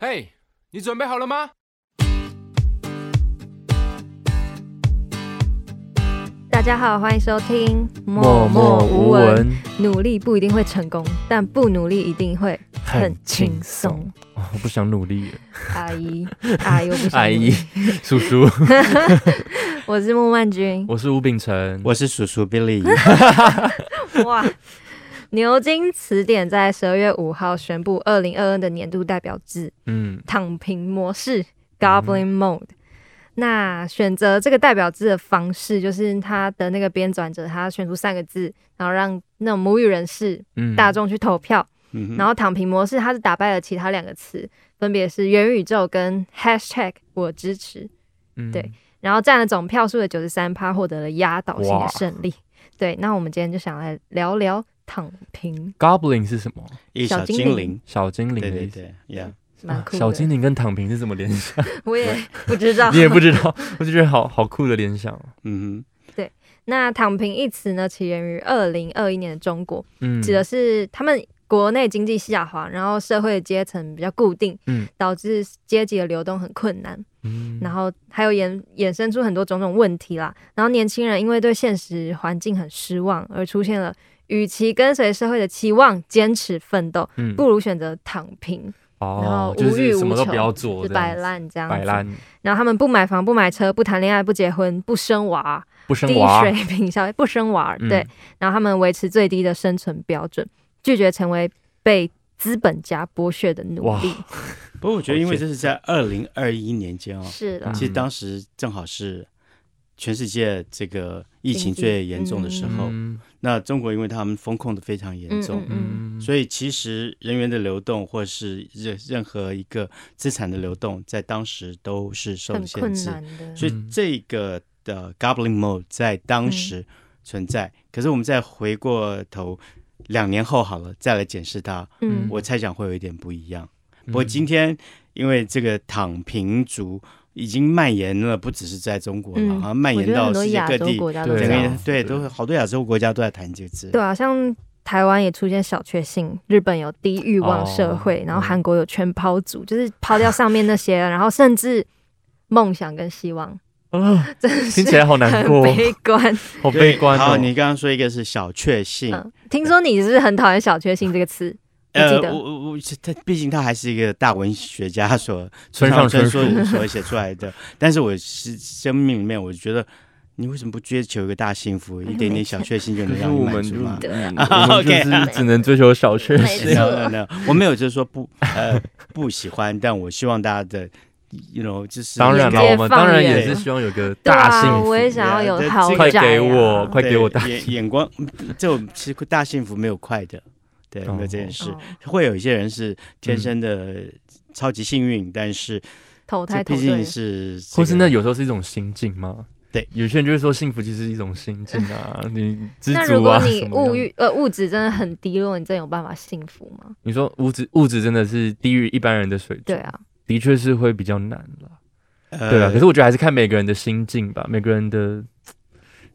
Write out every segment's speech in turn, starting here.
嘿，你准备好了吗？大家好，欢迎收听默默无闻。努力不一定会成功，但不努力一定会很轻松。我不想努力。阿姨，阿姨，我不想。阿姨，叔叔。我是莫曼君，我是吴秉辰，我是叔叔 Billy。哇！牛津词典在十二月五号宣布，二零二二的年度代表字，嗯，躺平模式 （Goblin Mode）。那选择这个代表字的方式，就是他的那个编纂者，他选出三个字，然后让那种母语人士、嗯、大众去投票。嗯、然后躺平模式，他是打败了其他两个词，分别是元宇宙跟 Hashtag 我支持。嗯、对，然后占了总票数的九十三趴，获得了压倒性的胜利。对，那我们今天就想来聊聊躺平。Goblin 是什么？一小精灵，小精灵的意思。Yeah. 蛮酷。小精灵跟躺平是怎么联想？我也不知道，你也不知道，我就觉得好好酷的联想。嗯哼，对。那躺平一词呢，起源于二零二一年的中国，嗯，指的是他们国内经济下滑，然后社会阶层比较固定，嗯，导致阶级的流动很困难，嗯，然后还有衍衍生出很多种种问题啦。然后年轻人因为对现实环境很失望，而出现了与其跟随社会的期望坚持奋斗，嗯，不如选择躺平。哦、然后无欲无求，什么都不要做，就摆烂这样子。摆烂。然后他们不买房、不买车、不谈恋爱、不结婚、不生娃，不生娃，低水平消费，不生娃。对。嗯、然后他们维持最低的生存标准，拒绝成为被资本家剥削的奴隶。不过我觉得，因为这是在二零二一年间哦，是的。其实当时正好是。全世界这个疫情最严重的时候，嗯、那中国因为他们封控的非常严重，嗯嗯、所以其实人员的流动或是任任何一个资产的流动，在当时都是受限制。所以这个的 Goblin Mode 在当时存在。嗯、可是我们再回过头两年后好了，再来检视它，嗯、我猜想会有一点不一样。不过今天因为这个躺平族。已经蔓延了，不只是在中国了，好像蔓延到世界各地。对对，都好多亚洲国家都在谈这个字。对啊，像台湾也出现小确幸，日本有低欲望社会，然后韩国有全抛族，就是抛掉上面那些，然后甚至梦想跟希望。啊，听起来好难过，悲观，好悲观。好，你刚刚说一个是小确幸，听说你是很讨厌小确幸这个词。呃，我我我，他毕竟他还是一个大文学家所村上春树所写出来的。但是我是生命里面，我觉得你为什么不追求一个大幸福，一点点小确幸就能让你满足吗？我们就是只能追求小确幸。没有我没有就是说不呃不喜欢，但我希望大家的，you know，就是当然了，我们当然也是希望有个大幸福。我也想要有好，快给我，快给我大眼眼光。这种其实大幸福没有快的。对，没有这件事，哦、会有一些人是天生的超级幸运，嗯、但是投胎毕竟是，或是那有时候是一种心境吗？对，有些人就会说幸福其实是一种心境啊，你知足啊。那如果你物欲呃物质真的很低落，你真有办法幸福吗？你说物质物质真的是低于一般人的水准，对啊，的确是会比较难了。呃、对啊，可是我觉得还是看每个人的心境吧，每个人的。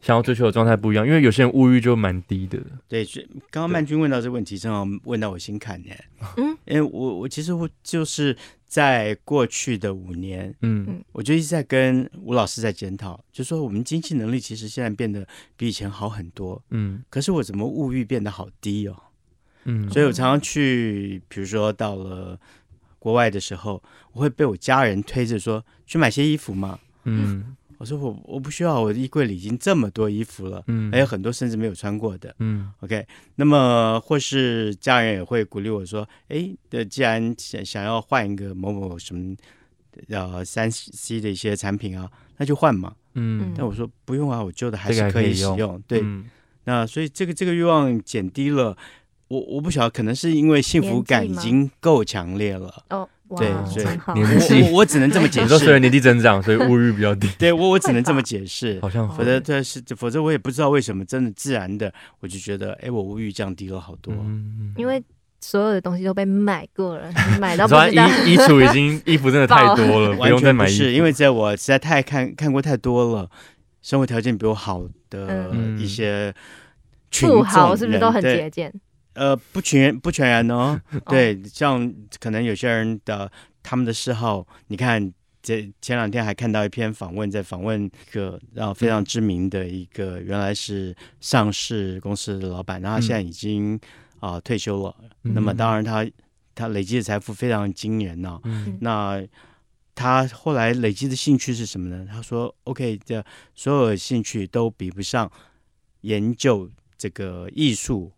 想要追求的状态不一样，因为有些人物欲就蛮低的。对，刚刚曼君问到这个问题，正好问到我心坎呢。嗯，因为我我其实我就是在过去的五年，嗯，我就一直在跟吴老师在检讨，就说我们经济能力其实现在变得比以前好很多，嗯，可是我怎么物欲变得好低哦？嗯，所以我常常去，比如说到了国外的时候，我会被我家人推着说去买些衣服嘛，嗯。我说我我不需要，我的衣柜里已经这么多衣服了，嗯，还有很多甚至没有穿过的，嗯，OK。那么或是家人也会鼓励我说，哎，的既然想想要换一个某某什么呃三 C 的一些产品啊，那就换嘛，嗯。但我说不用啊，我旧的还是可以使用，用对。嗯、那所以这个这个欲望减低了，我我不晓得，可能是因为幸福感已经够强烈了，哦。对，所以 年纪我我只能这么解释。你说随着年纪增长，所以物欲比较低。对我我只能这么解释，好像否则这是否则我也不知道为什么，真的自然的我就觉得，哎，我物欲降低了好多。因为所有的东西都被买过了，买到不知道。衣衣橱已经衣服真的太多了，不用再买衣服。是因为在我实在太看看过太多了，生活条件比我好的一些富豪是不是都很节俭？呃，不全不全然哦。对，像可能有些人的他们的嗜好，你看。这前两天还看到一篇访问，在访问一个然后非常知名的一个原来是上市公司的老板，然后现在已经啊、呃、退休了。嗯、那么当然他他累积的财富非常惊人呐、啊。嗯、那他后来累积的兴趣是什么呢？他说：“OK，这所有的兴趣都比不上研究这个艺术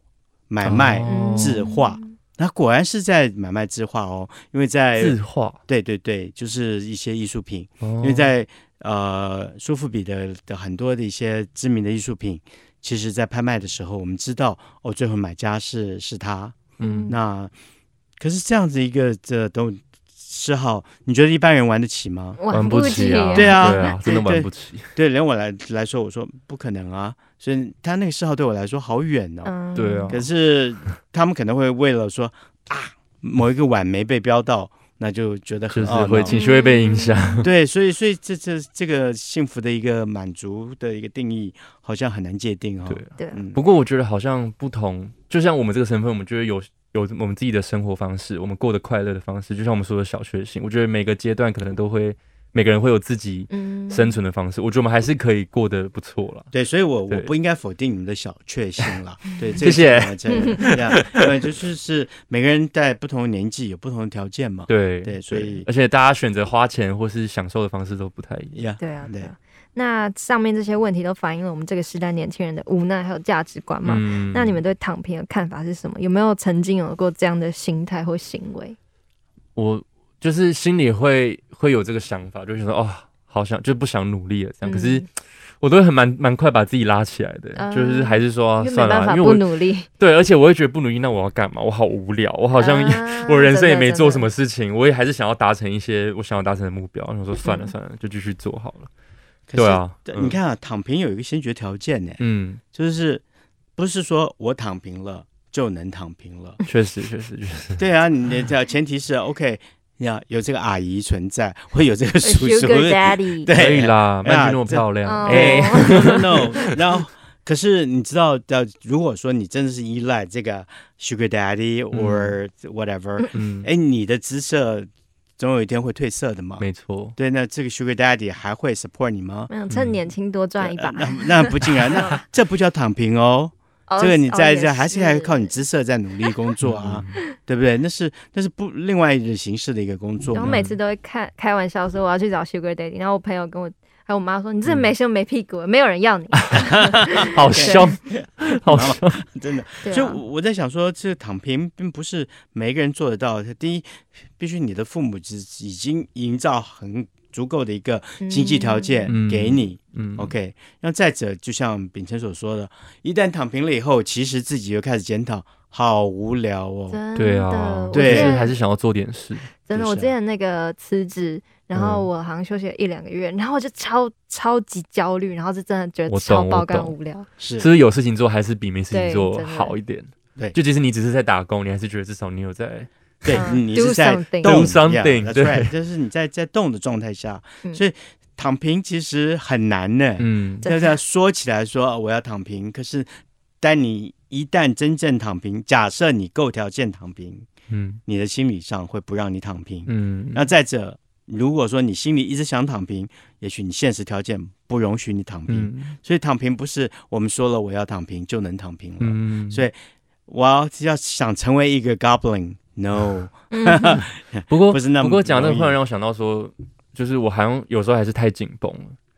买卖字画。哦”那果然是在买卖字画哦，因为在字画，对对对，就是一些艺术品。哦、因为在呃苏富比的的很多的一些知名的艺术品，其实，在拍卖的时候，我们知道哦，最后买家是是他。嗯，那可是这样子一个这都。嗜好，你觉得一般人玩得起吗？玩不起啊！对啊，对啊，真的玩不起。对，连我来来说，我说不可能啊。所以他那个嗜好对我来说好远哦。对啊。可是他们可能会为了说啊，某一个碗没被标到，那就觉得很就是会情绪会被影响。对，所以所以这这这个幸福的一个满足的一个定义，好像很难界定哦。对，嗯不过我觉得好像不同，就像我们这个身份，我们觉得有。有我们自己的生活方式，我们过得快乐的方式，就像我们说的小确幸。我觉得每个阶段可能都会，每个人会有自己生存的方式。嗯、我觉得我们还是可以过得不错了。对，所以我我不应该否定你们的小确幸了。对，谢谢。这样，对，就是是每个人在不同的年纪有不同的条件嘛。对对，所以而且大家选择花钱或是享受的方式都不太一样。对啊，对啊。那上面这些问题都反映了我们这个时代年轻人的无奈还有价值观嘛？嗯、那你们对躺平的看法是什么？有没有曾经有过这样的心态或行为？我就是心里会会有这个想法，就觉得哦，好想就不想努力了这样。嗯、可是我都会很蛮蛮快把自己拉起来的，嗯、就是还是说、啊、算了，因为我不努力。对，而且我会觉得不努力，那我要干嘛？我好无聊，我好像、嗯、我人生也没做什么事情，我也还是想要达成一些我想要达成的目标。然后说算了算了，就继续做好了。对啊，你看啊，躺平有一个先决条件呢，嗯，就是不是说我躺平了就能躺平了，确实确实确实，对啊，你的前提是 OK，要有这个阿姨存在，会有这个 叔叔，Daddy，对，可以啦，曼君那么漂亮，哎，no，然后可是你知道，的如果说你真的是依赖这个 Sugar Daddy or whatever，嗯，哎，你的姿色。总有一天会褪色的嘛？没错，对，那这个 Sugar Daddy 还会 support 你吗？没有，趁年轻多赚一把。那那不尽然，那 这不叫躺平哦。这个你在这还是还靠你姿色在努力工作啊，对不对？那是那是不另外一种形式的一个工作。然后每次都会开开玩笑说我要去找 Sugar Daddy，然后我朋友跟我还有我妈说你这没胸没屁股，没有人要你。好凶，好凶，真的。所以我在想说，这个躺平并不是每个人做得到。第一。必须你的父母只已经营造很足够的一个经济条件给你，嗯嗯、，OK。那再者，就像秉承所说的，一旦躺平了以后，其实自己又开始检讨，好无聊哦。对啊，对，还是想要做点事。真的，我之前那个辞职，然后我好像休息了一两个月，然后我就超超级焦虑，然后是真的觉得超爆肝无聊。是，是不是有事情做还是比没事情做好一点？对，就即使你只是在打工，你还是觉得至少你有在。对，你是在动，yeah, that's right，就是你在在动的状态下，所以躺平其实很难呢。嗯，大家说起来说我要躺平，可是但你一旦真正躺平，假设你够条件躺平，嗯，你的心理上会不让你躺平。嗯，那再者，如果说你心里一直想躺平，也许你现实条件不容许你躺平。所以躺平不是我们说了我要躺平就能躺平了。嗯，所以我要要想成为一个 Goblin。No，不过不是那么。不过讲这个，突然让我想到说，就是我好像有时候还是太紧绷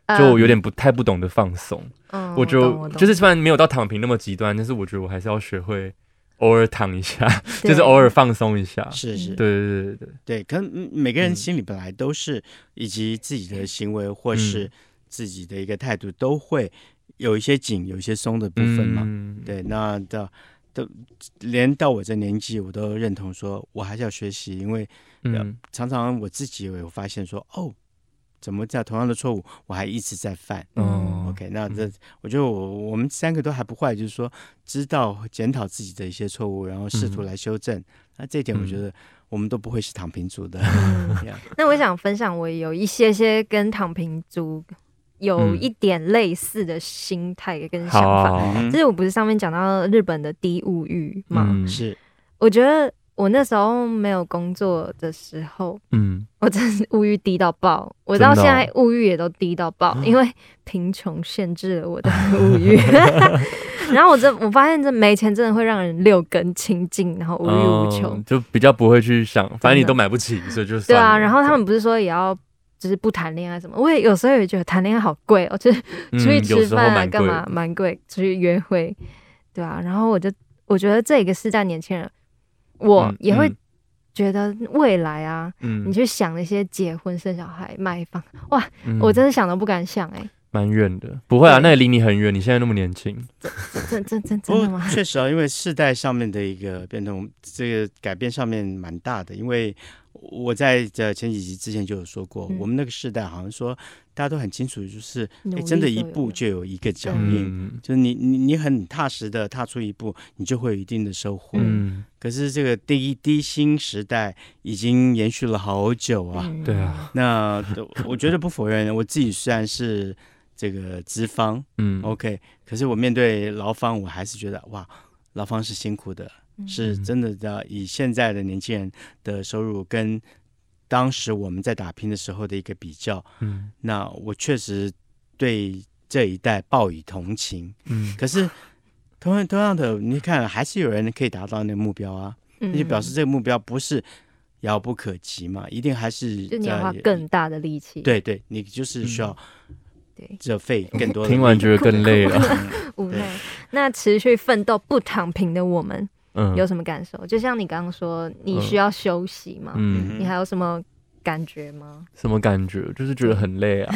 了，就有点不太不懂得放松。嗯，我就就是虽然没有到躺平那么极端，但是我觉得我还是要学会偶尔躺一下，就是偶尔放松一下。是是，对对对对对。可能每个人心里本来都是，以及自己的行为或是自己的一个态度，都会有一些紧，有一些松的部分嘛。对，那的。都连到我这年纪，我都认同说，我还是要学习，因为嗯常常我自己也有发现说，哦，怎么在同样的错误，我还一直在犯。嗯，OK，那这我觉得我我们三个都还不坏，就是说知道检讨自己的一些错误，然后试图来修正。那这一点我觉得我们都不会是躺平族的。那我想分享，我有一些些跟躺平族。有一点类似的心态跟想法，就是我不是上面讲到日本的低物欲吗？是，我觉得我那时候没有工作的时候，嗯，我真是物欲低到爆。我到现在物欲也都低到爆，哦、因为贫穷限制了我的物欲。然后我这我发现这没钱真的会让人六根清净，然后无欲无求、嗯，就比较不会去想，反正你都买不起，所以就对啊。然后他们不是说也要就是不谈恋爱什么？我也有时候也觉得谈恋爱好贵哦，就是出去吃饭啊干嘛蛮贵，出去约会，对啊。然后我就我觉得这个世代年轻人。我也会觉得未来啊，嗯，你去想那些结婚、生小孩、买房，哇，嗯、我真的想都不敢想哎、欸，蛮远的，不会啊，那也离你很远。你现在那么年轻，真真真真的吗？确实啊，因为世代上面的一个变动，这个改变上面蛮大的，因为。我在这前几集之前就有说过，嗯、我们那个时代好像说大家都很清楚，就是哎，真的，一步就有一个脚印，嗯、就是你你你很踏实的踏出一步，你就会有一定的收获。嗯，可是这个第一低薪时代已经延续了好久啊。对啊，那我觉得不否认，我自己虽然是这个资方，嗯，OK，可是我面对劳方，我还是觉得哇，劳方是辛苦的。是真的，的以现在的年轻人的收入跟当时我们在打拼的时候的一个比较，嗯，那我确实对这一代报以同情，嗯，可是同样同样的，你看还是有人可以达到那个目标啊，那就表示这个目标不是遥不可及嘛，一定还是就你要花更大的力气，对对，你就是需要对这费更多的，听完觉得更累了，无奈。那持续奋斗不躺平的我们。有什么感受？就像你刚刚说，你需要休息吗？嗯，你还有什么感觉吗？什么感觉？就是觉得很累啊，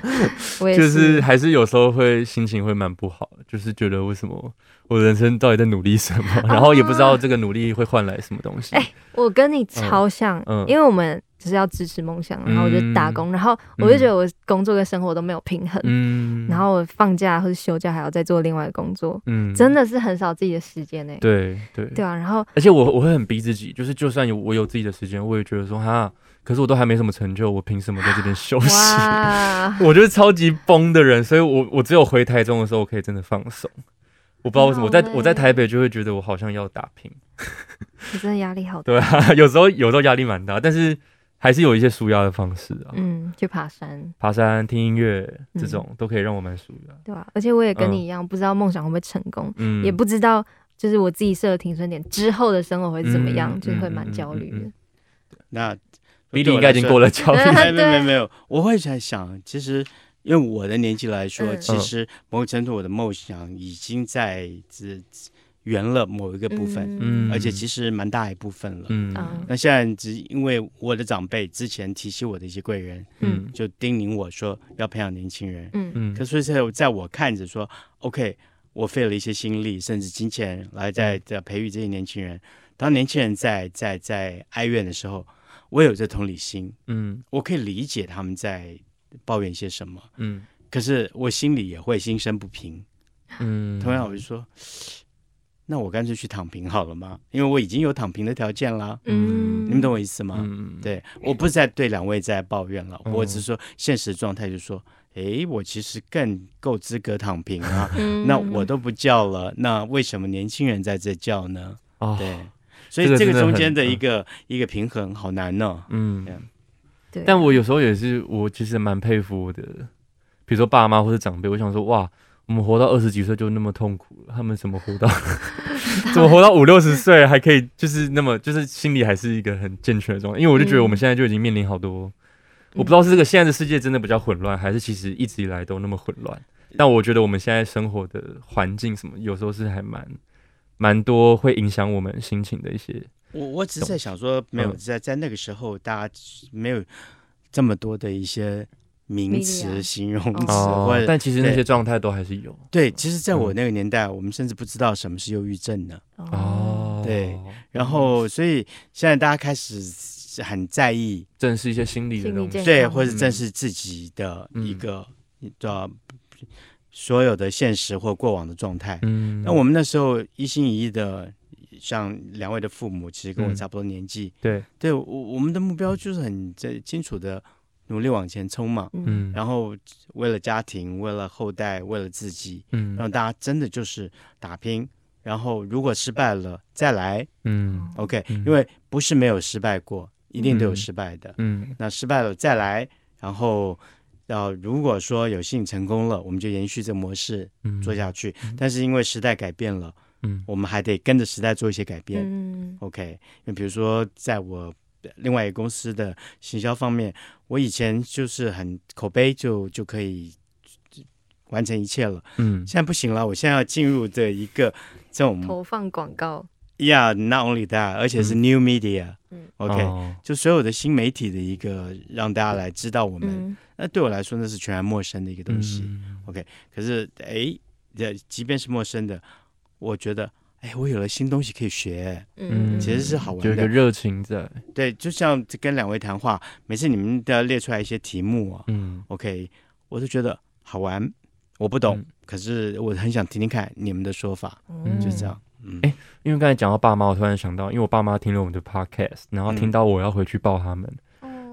就是还是有时候会心情会蛮不好，就是觉得为什么我人生到底在努力什么，然后也不知道这个努力会换来什么东西。哎，我跟你超像，因为我们。就是要支持梦想，然后我就打工，嗯、然后我就觉得我工作跟生活都没有平衡，嗯、然后我放假或者休假还要再做另外的工作，嗯、真的是很少自己的时间呢、欸。对对对啊，然后而且我我会很逼自己，就是就算有我有自己的时间，我也觉得说哈，可是我都还没什么成就，我凭什么在这边休息？我就是超级崩的人，所以我我只有回台中的时候，我可以真的放松。我不知道为什么，我在我在台北就会觉得我好像要打拼，你真的压力好大。对啊，有时候有时候压力蛮大，但是。还是有一些舒压的方式啊，嗯，去爬山、爬山、听音乐这种都可以让我蛮舒压，对啊，而且我也跟你一样，不知道梦想会不会成功，嗯，也不知道就是我自己设的停损点之后的生活会怎么样，就会蛮焦虑的。那比利应该已经过了焦虑，没有没有没有，我会在想，其实因为我的年纪来说，其实某种程度我的梦想已经在这。圆了某一个部分，嗯，而且其实蛮大一部分了，嗯，那现在只因为我的长辈之前提起我的一些贵人，嗯，就叮咛我说要培养年轻人，嗯。嗯，可所以在在我看着说，OK，我费了一些心力，甚至金钱来在在培育这些年轻人。当年轻人在在在哀怨的时候，我有这同理心，嗯，我可以理解他们在抱怨些什么，嗯，可是我心里也会心生不平，嗯，同样我就说。那我干脆去躺平好了吗？因为我已经有躺平的条件啦。嗯，你们懂我意思吗？嗯，对，我不是在对两位在抱怨了，嗯、我只是说现实状态，就是说，哎，我其实更够资格躺平啊。嗯、那我都不叫了，那为什么年轻人在这叫呢？哦，对，所以这个中间的一个一个平衡好难呢、哦。嗯，对。但我有时候也是，我其实蛮佩服的，比如说爸妈或者长辈，我想说，哇。我们活到二十几岁就那么痛苦了，他们怎么活到，怎么活到五六十岁还可以，就是那么，就是心里还是一个很健全的状态。因为我就觉得我们现在就已经面临好多，我不知道是这个现在的世界真的比较混乱，还是其实一直以来都那么混乱。但我觉得我们现在生活的环境什么，有时候是还蛮蛮多会影响我们心情的一些。我我只是在想说，没有在在那个时候，大家没有这么多的一些。名词、形容词，哦、或者但其实那些状态都还是有。对，其实，在我那个年代，嗯、我们甚至不知道什么是忧郁症呢。哦，对。然后，所以现在大家开始很在意，正视一些心理的东西，对，或者正视自己的一个叫、嗯、所有的现实或过往的状态。嗯，那我们那时候一心一意的，像两位的父母，其实跟我差不多年纪。嗯、对，对我我们的目标就是很在清楚的。努力往前冲嘛，嗯，然后为了家庭，为了后代，为了自己，嗯，让大家真的就是打拼，然后如果失败了再来，嗯，OK，因为不是没有失败过，一定都有失败的，嗯，那失败了再来，然后要如果说有幸成功了，我们就延续这个模式做下去。但是因为时代改变了，嗯，我们还得跟着时代做一些改变，嗯，OK，那比如说在我另外一个公司的行销方面，我以前就是很口碑就就可以。完成一切了，嗯，现在不行了，我现在要进入的一个这种投放广告，Yeah，not only that，而且是 new media，嗯，OK，哦，就所有的新媒体的一个让大家来知道我们，嗯，那对我来说那是全然陌生的一个东西，嗯，OK，可是哎，这即便是陌生的，我觉得哎，我有了新东西可以学，嗯，其实是好玩的，有一个热情在，对，就像跟两位谈话，每次你们都要列出来一些题目啊，嗯，OK，我就觉得好玩。我不懂，嗯、可是我很想听听看你们的说法，嗯，就这样。嗯，哎、欸，因为刚才讲到爸妈，我突然想到，因为我爸妈听了我们的 podcast，然后听到我要回去抱他们，嗯、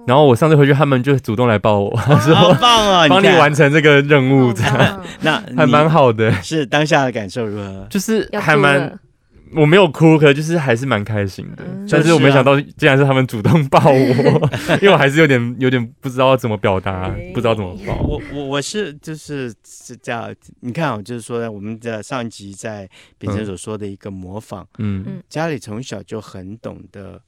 然后我上次回去，他们就主动来抱我，哦、说好棒啊，帮你完成这个任务，这样，那 还蛮好的。是当下的感受如何？就是还蛮。我没有哭，可就是还是蛮开心的。嗯、但是我没想到，竟然是他们主动抱我，因为我还是有点有点不知道怎么表达，不知道怎么抱。我我我是就是是这样，你看啊，就是说我们的上一集在秉承所说的一个模仿，嗯，家里从小就很懂得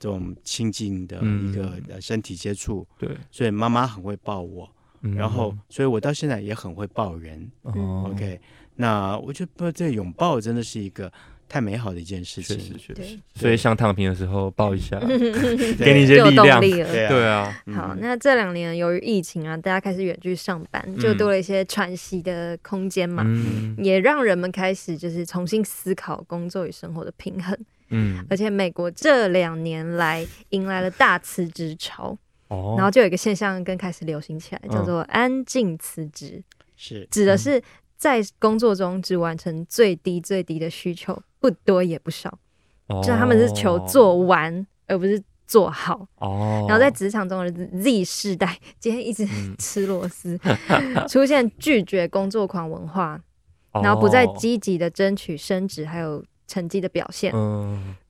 这种亲近的一个身体接触，对、嗯，所以妈妈很会抱我，嗯、然后所以我到现在也很会抱人。嗯、OK，那我觉得这个拥抱真的是一个。太美好的一件事情，确实确实。所以想躺平的时候抱一下，给你一些力量。对啊。好，那这两年由于疫情啊，大家开始远距上班，就多了一些喘息的空间嘛，也让人们开始就是重新思考工作与生活的平衡。嗯。而且美国这两年来迎来了大辞职潮，哦，然后就有一个现象更开始流行起来，叫做安静辞职，是。指的是在工作中只完成最低最低的需求。不多也不少，就他们是求做完，而不是做好。哦。然后在职场中的 Z 世代，今天一直 吃螺丝，出现拒绝工作狂文化，然后不再积极的争取升职，还有成绩的表现，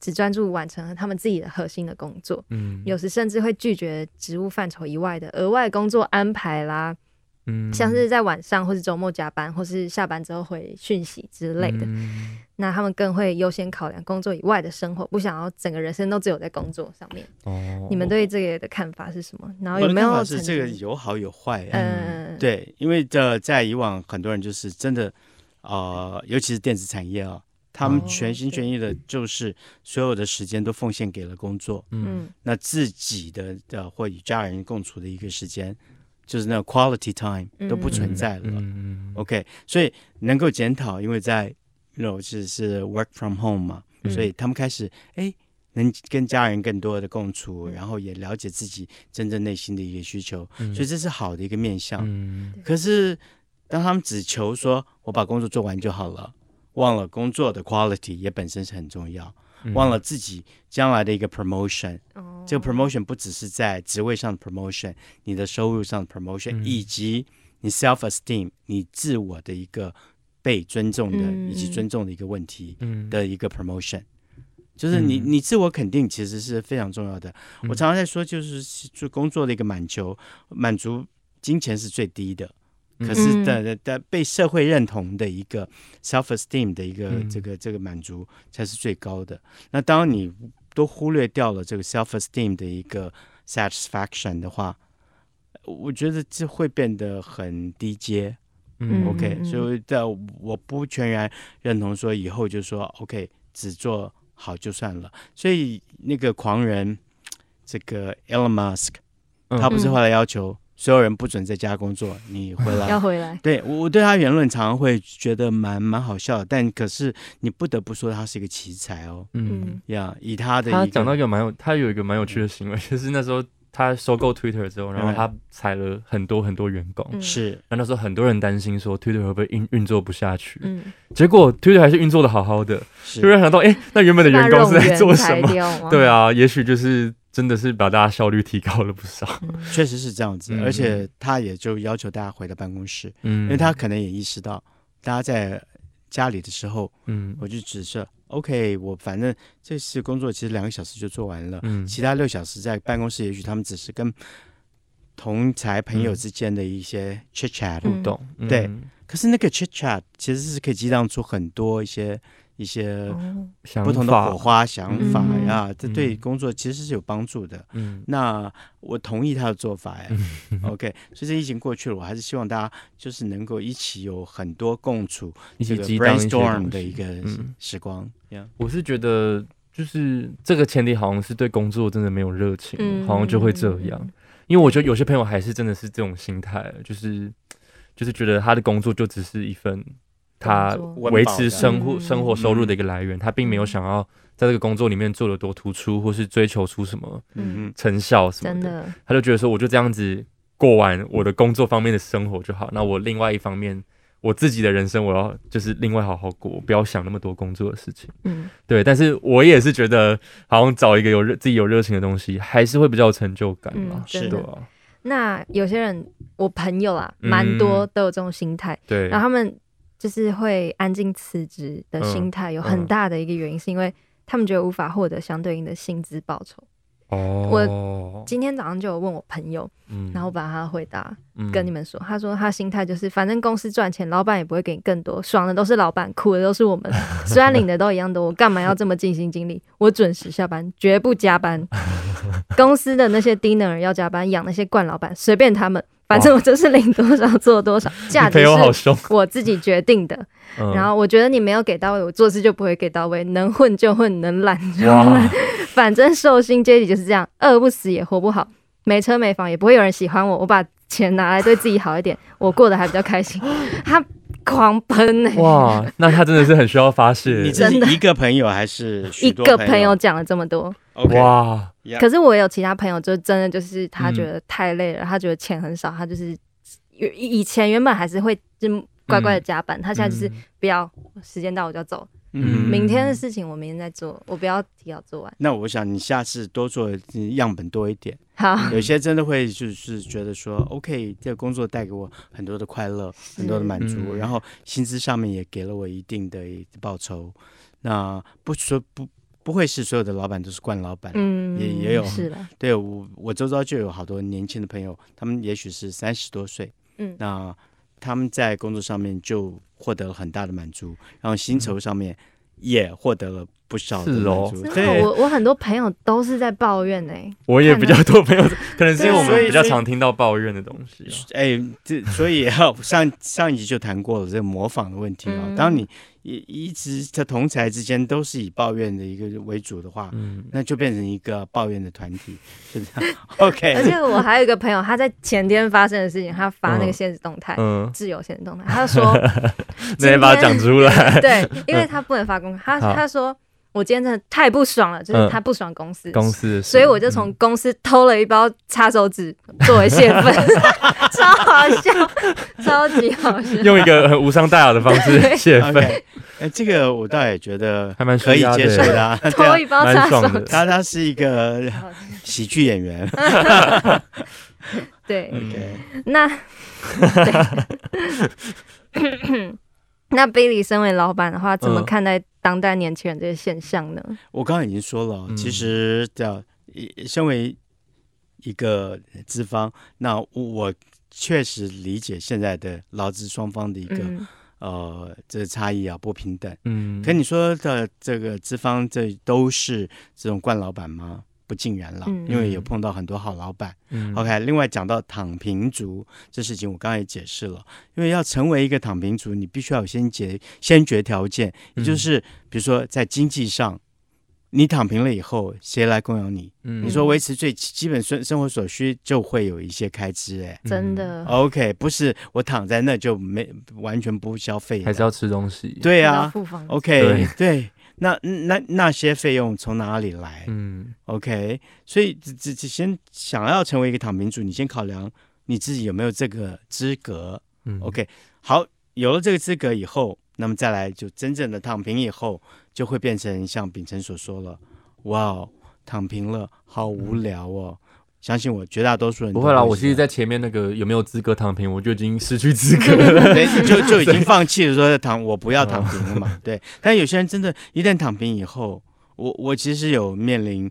只专注完成他们自己的核心的工作。嗯有时甚至会拒绝职务范畴以外的额外工作安排啦。嗯，像是在晚上或是周末加班，或是下班之后回讯息之类的，嗯、那他们更会优先考量工作以外的生活，不想要整个人生都只有在工作上面。哦，你们对这个的看法是什么？然后有没有？是这个有好有坏。嗯，对，因为这在以往很多人就是真的，呃，尤其是电子产业啊，他们全心全意的，就是所有的时间都奉献给了工作。嗯，那自己的的或与家人共处的一个时间。就是那个 quality time 都不存在了，嗯，OK，所以能够检讨，因为在那种是是 work from home 嘛，嗯、所以他们开始哎，能跟家人更多的共处，嗯、然后也了解自己真正内心的一个需求，嗯、所以这是好的一个面向。嗯、可是当他们只求说我把工作做完就好了，忘了工作的 quality 也本身是很重要。忘了自己将来的一个 promotion，、嗯、这个 promotion 不只是在职位上的 promotion，你的收入上的 promotion，、嗯、以及你 self esteem，你自我的一个被尊重的、嗯、以及尊重的一个问题的一个 promotion，、嗯、就是你你自我肯定其实是非常重要的。嗯、我常常在说，就是做工作的一个满足，满足金钱是最低的。可是的的的被社会认同的一个 self esteem 的一个这个这个满足才是最高的。那当你都忽略掉了这个 self esteem 的一个 satisfaction 的话，我觉得这会变得很低阶。嗯，OK，所以在我不全然认同说以后就说 OK 只做好就算了。所以那个狂人这个 Elon Musk，他不是后来要求。所有人不准在家工作，你回来 要回来。对，我我对他言论常常会觉得蛮蛮好笑的，但可是你不得不说他是一个奇才哦。嗯，呀，以他的他讲到一个蛮有，他有一个蛮有趣的行为，就是那时候他收购 Twitter 之后，然后他裁了很多很多员工，是。然后那时候很多人担心说 Twitter 会不会运运作不下去，嗯，结果 Twitter 还是运作的好好的，突然想到，哎，那原本的员工是在做什么？对啊，也许就是。真的是把大家效率提高了不少，确实是这样子，而且他也就要求大家回到办公室，嗯，因为他可能也意识到大家在家里的时候，嗯，我就只是 OK，我反正这次工作其实两个小时就做完了，嗯，其他六小时在办公室，也许他们只是跟同才朋友之间的一些 chit chat 互动，对，可是那个 chit chat 其实是可以激荡出很多一些。一些不同的火花想法呀，这对工作其实是有帮助的。嗯，那我同意他的做法。呀，OK，所以这疫情过去了，我还是希望大家就是能够一起有很多共处，一起 brainstorm 的一个时光。我是觉得，就是这个前提好像是对工作真的没有热情，好像就会这样。因为我觉得有些朋友还是真的是这种心态，就是就是觉得他的工作就只是一份。他维持生活生活收入的一个来源，他并没有想要在这个工作里面做的多突出，或是追求出什么成效什么的。他就觉得说，我就这样子过完我的工作方面的生活就好。那我另外一方面，我自己的人生，我要就是另外好好过，不要想那么多工作的事情。嗯，对。但是我也是觉得，好像找一个有热自己有热情的东西，还是会比较有成就感嘛。是的。那有些人，我朋友啊，蛮多都有这种心态。对。然后他们。就是会安静辞职的心态，有很大的一个原因，是因为他们觉得无法获得相对应的薪资报酬。哦，我今天早上就有问我朋友，嗯，然后把他回答跟你们说，他说他心态就是，反正公司赚钱，老板也不会给你更多，爽的都是老板，苦的都是我们，虽然领的都一样多，我干嘛要这么尽心尽力？我准时下班，绝不加班。公司的那些 dinner 要加班养那些惯老板，随便他们。反正我就是领多少做多少，价值是我自己决定的。然后我觉得你没有给到位，我做事就不会给到位。能混就混，能懒就懒。反正寿星阶级就是这样，饿不死也活不好，没车没房也不会有人喜欢我。我把钱拿来对自己好一点，我过得还比较开心。他狂喷呢、欸，哇，那他真的是很需要发 泄。你真的一个朋友还是一个朋友讲了这么多？哇！可是我有其他朋友，就真的就是他觉得太累了，他觉得钱很少，他就是以前原本还是会就乖乖的加班，他现在就是不要，时间到我就要走。嗯，明天的事情我明天再做，我不要提早做完。那我想你下次多做样本多一点。好，有些真的会就是觉得说，OK，这个工作带给我很多的快乐，很多的满足，然后薪资上面也给了我一定的报酬。那不说不。不会是所有的老板都是惯老板，嗯，也也有，是的，对我我周遭就有好多年轻的朋友，他们也许是三十多岁，嗯，那他们在工作上面就获得了很大的满足，然后薪酬上面也获得了不少的满足。是哦，我我很多朋友都是在抱怨呢，我也比较多朋友，可能是因为我们比较常听到抱怨的东西。哎，这所以要上上一集就谈过了这个模仿的问题啊，当你。一一直在同才之间都是以抱怨的一个为主的话，嗯，那就变成一个抱怨的团体，是这样。OK。而且我还有一个朋友，他在前天发生的事情，他发那个限时动态，嗯，自由限时动态，他说，直接把它讲出来。对，因为他不能发公开，他他说。我今天真的太不爽了，就是他不爽公司，公司，所以我就从公司偷了一包擦手纸作为泄愤，超好笑，超级好笑，用一个很无伤大雅的方式泄愤。哎，这个我倒也觉得还蛮可以接受的，偷一包擦手纸，他他是一个喜剧演员，对，那。那 Billy 身为老板的话，怎么看待当代年轻人这些现象呢？嗯、我刚刚已经说了，其实叫身为一个资方，那我确实理解现在的劳资双方的一个、嗯、呃这个差异啊，不平等。嗯，可你说的这个资方，这都是这种惯老板吗？不尽然了，因为有碰到很多好老板。嗯、OK，另外讲到躺平族这事情，我刚才也解释了，因为要成为一个躺平族，你必须要有先决先决条件，也就是比如说在经济上，你躺平了以后，谁来供养你？嗯、你说维持最基本生生活所需，就会有一些开支。哎，真的。OK，不是我躺在那就没完全不消费，还是要吃东西。对啊，OK，对。对那那那些费用从哪里来？嗯，OK，所以只只只先想要成为一个躺平族，你先考量你自己有没有这个资格。嗯，OK，好，有了这个资格以后，那么再来就真正的躺平以后，就会变成像秉承所说了，哇，躺平了，好无聊哦。相信我，绝大多数人不会啦。我其实，在前面那个有没有资格躺平，我就已经失去资格了，对，就就已经放弃了，说躺我不要躺平了嘛。对，但有些人真的，一旦躺平以后，我我其实有面临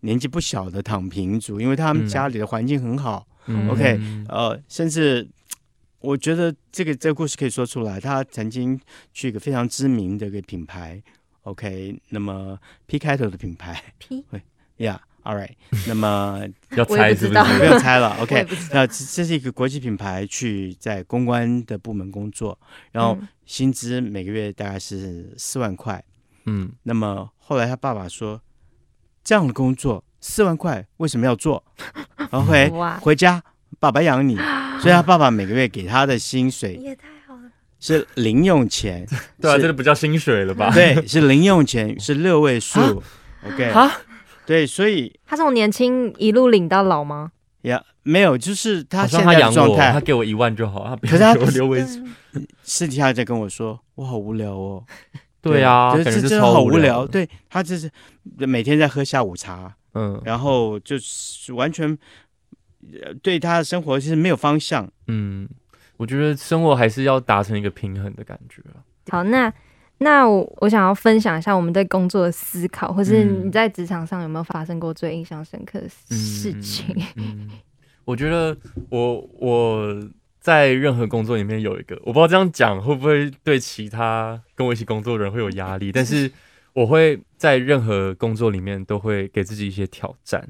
年纪不小的躺平族，因为他们家里的环境很好。嗯、OK，呃，甚至我觉得这个这个故事可以说出来，他曾经去一个非常知名的一个品牌，OK，那么 P 开头的品牌，P，会呀。All right，那么 要猜是 不是？不用猜了。OK，那这是一个国际品牌，去在公关的部门工作，然后薪资每个月大概是四万块。嗯，那么后来他爸爸说，这样的工作四万块为什么要做？然后回回家，爸爸养你，所以他爸爸每个月给他的薪水也太好了，是零用钱。对啊，这个不叫薪水了吧？对，是零用钱，是六位数。OK。对，所以他从年轻一路领到老吗？呀，yeah, 没有，就是他现在的状态，他给我一万就好。他可是他留位置，私底下在跟我说，我好无聊哦。对啊，这真的好无聊。对，他就是每天在喝下午茶，嗯，然后就是完全对他的生活其实没有方向。嗯，我觉得生活还是要达成一个平衡的感觉。好，那。那我我想要分享一下我们对工作的思考，或是你在职场上有没有发生过最印象深刻的事情？嗯嗯、我觉得我我在任何工作里面有一个，我不知道这样讲会不会对其他跟我一起工作的人会有压力，但是我会在任何工作里面都会给自己一些挑战。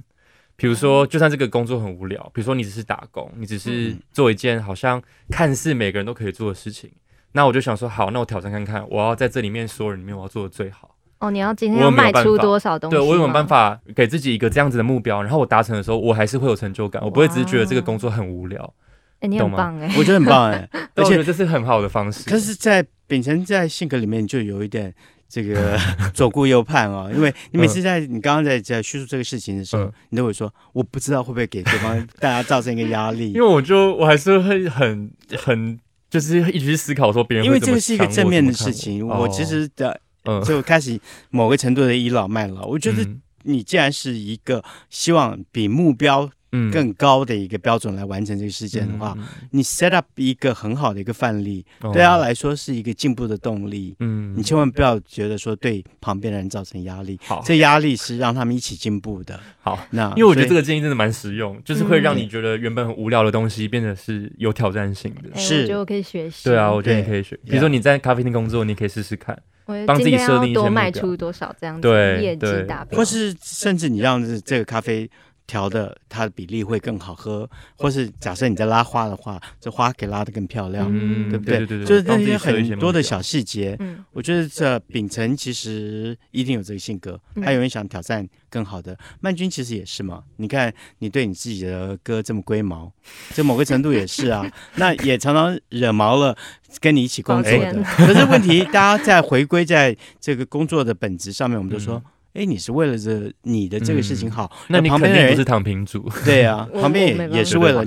比如说，就算这个工作很无聊，比如说你只是打工，你只是做一件好像看似每个人都可以做的事情。那我就想说，好，那我挑战看看，我要在这里面所有人里面，我要做的最好。哦，你要今天要卖出多少东西？对，我有没有办法给自己一个这样子的目标？然后我达成的时候，我还是会有成就感，我不会只是觉得这个工作很无聊。哎、欸，你很棒哎、欸，我觉得很棒哎、欸，而且这是很好的方式。可是，在秉承在性格里面就有一点这个 左顾右盼哦，因为你每次在你刚刚在在叙述这个事情的时候，嗯、你都会说，我不知道会不会给对方 大家造成一个压力，因为我就我还是会很很。就是一直去思考说别人因为这个是一个正面的事情。我，我其实的，哦、就开始某个程度的倚老卖老。嗯、我觉得你既然是一个希望比目标。更高的一个标准来完成这个事件的话，嗯、你 set up 一个很好的一个范例，嗯、对他来说是一个进步的动力。嗯，你千万不要觉得说对旁边的人造成压力，好，这压力是让他们一起进步的。好，那因为我觉得这个建议真的蛮实用，就是会让你觉得原本很无聊的东西变得是有挑战性的。是，我觉得我可以学习。对啊，我觉得你可以学。比如说你在咖啡厅工作，你可以试试看，帮自己设定一些目标，多卖出多少这样子业绩达标，或是甚至你让这个咖啡。调的它的比例会更好喝，或是假设你在拉花的话，这花可以拉得更漂亮，嗯、对不对？对对对，就是那些很多的小细节，嗯、我觉得这秉承其实一定有这个性格，还、嗯、有人想挑战更好的。曼君其实也是嘛，你看你对你自己的歌这么龟毛，这某个程度也是啊，那也常常惹毛了跟你一起工作的。可是问题，大家在回归在这个工作的本质上面，我们就说。嗯哎，你是为了这你的这个事情好，那你旁边的人不是躺平族，对啊，旁边也也是为了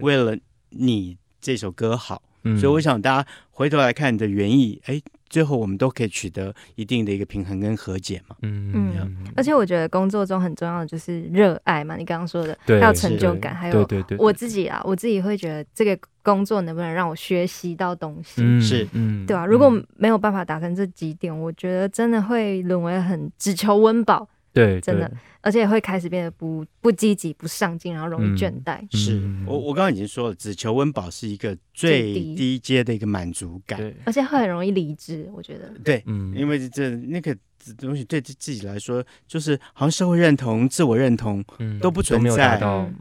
为了你这首歌好，所以我想大家回头来看你的原意，哎，最后我们都可以取得一定的一个平衡跟和解嘛。嗯嗯，而且我觉得工作中很重要的就是热爱嘛，你刚刚说的，还有成就感，还有对对对，我自己啊，我自己会觉得这个。工作能不能让我学习到东西？嗯、是，嗯，对吧、啊？如果没有办法达成这几点，嗯、我觉得真的会沦为很只求温饱。对，真的，而且会开始变得不不积极、不上进，然后容易倦怠。嗯、是我，我刚刚已经说了，只求温饱是一个最低阶的一个满足感，对，而且会很容易离职。我觉得，对，嗯，因为这那个。东西对自自己来说，就是好像社会认同、自我认同都不存在。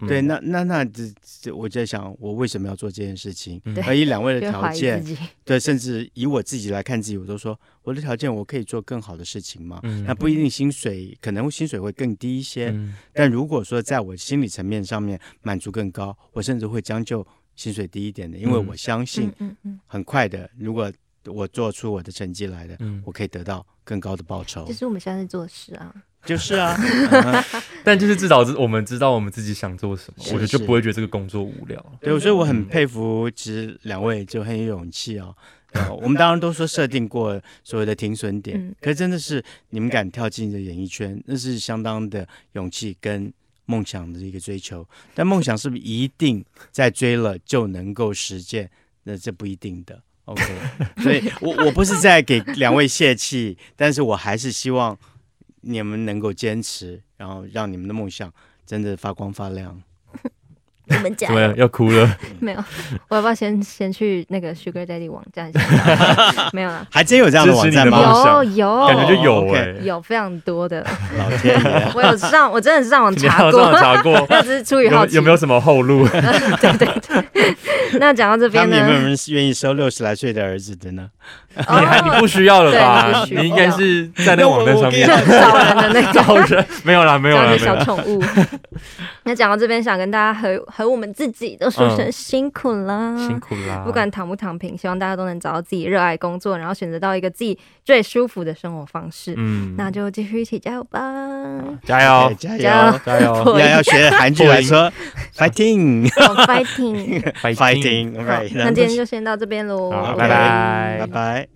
对，那那那这这，我在想，我为什么要做这件事情？而以两位的条件，对，甚至以我自己来看自己，我都说我的条件，我可以做更好的事情嘛？那不一定，薪水可能薪水会更低一些。但如果说在我心理层面上面满足更高，我甚至会将就薪水低一点的，因为我相信，很快的，如果我做出我的成绩来的，我可以得到。更高的报酬，就是我们现在在做的事啊，就是啊，但就是至少我们知道我们自己想做什么，是是我觉得就不会觉得这个工作无聊。对，所以我很佩服，其实两位就很有勇气哦。我们当然都说设定过所谓的停损点，嗯、可是真的是你们敢跳进这演艺圈，那是相当的勇气跟梦想的一个追求。但梦想是不是一定在追了就能够实现？那这不一定的。OK，所以我 我不是在给两位泄气，但是我还是希望你们能够坚持，然后让你们的梦想真的发光发亮。你们讲，怎么样？要哭了？没有，我要不要先先去那个 Sugar Daddy 网站？没有了，还真有这样的网站吗？有有，感觉就有哎，有非常多的。老天爷，我有上，我真的是上网查过，查过，那只是出于好奇。有没有什么后路？对对对。那讲到这边呢，有没有人愿意收六十来岁的儿子的呢？你还你不需要了吧？你应该是在那个网站上面找人的那种人，没有啦，没有啦，小宠物。那讲到这边，想跟大家和和我们自己都说声辛苦啦，辛苦啦！不管躺不躺平，希望大家都能找到自己热爱工作，然后选择到一个自己最舒服的生活方式。嗯，那就继续一起加油吧！加油，加油，加油！要要学韩剧来说，fighting，fighting，fighting。OK，那今天就先到这边喽，拜拜，拜拜。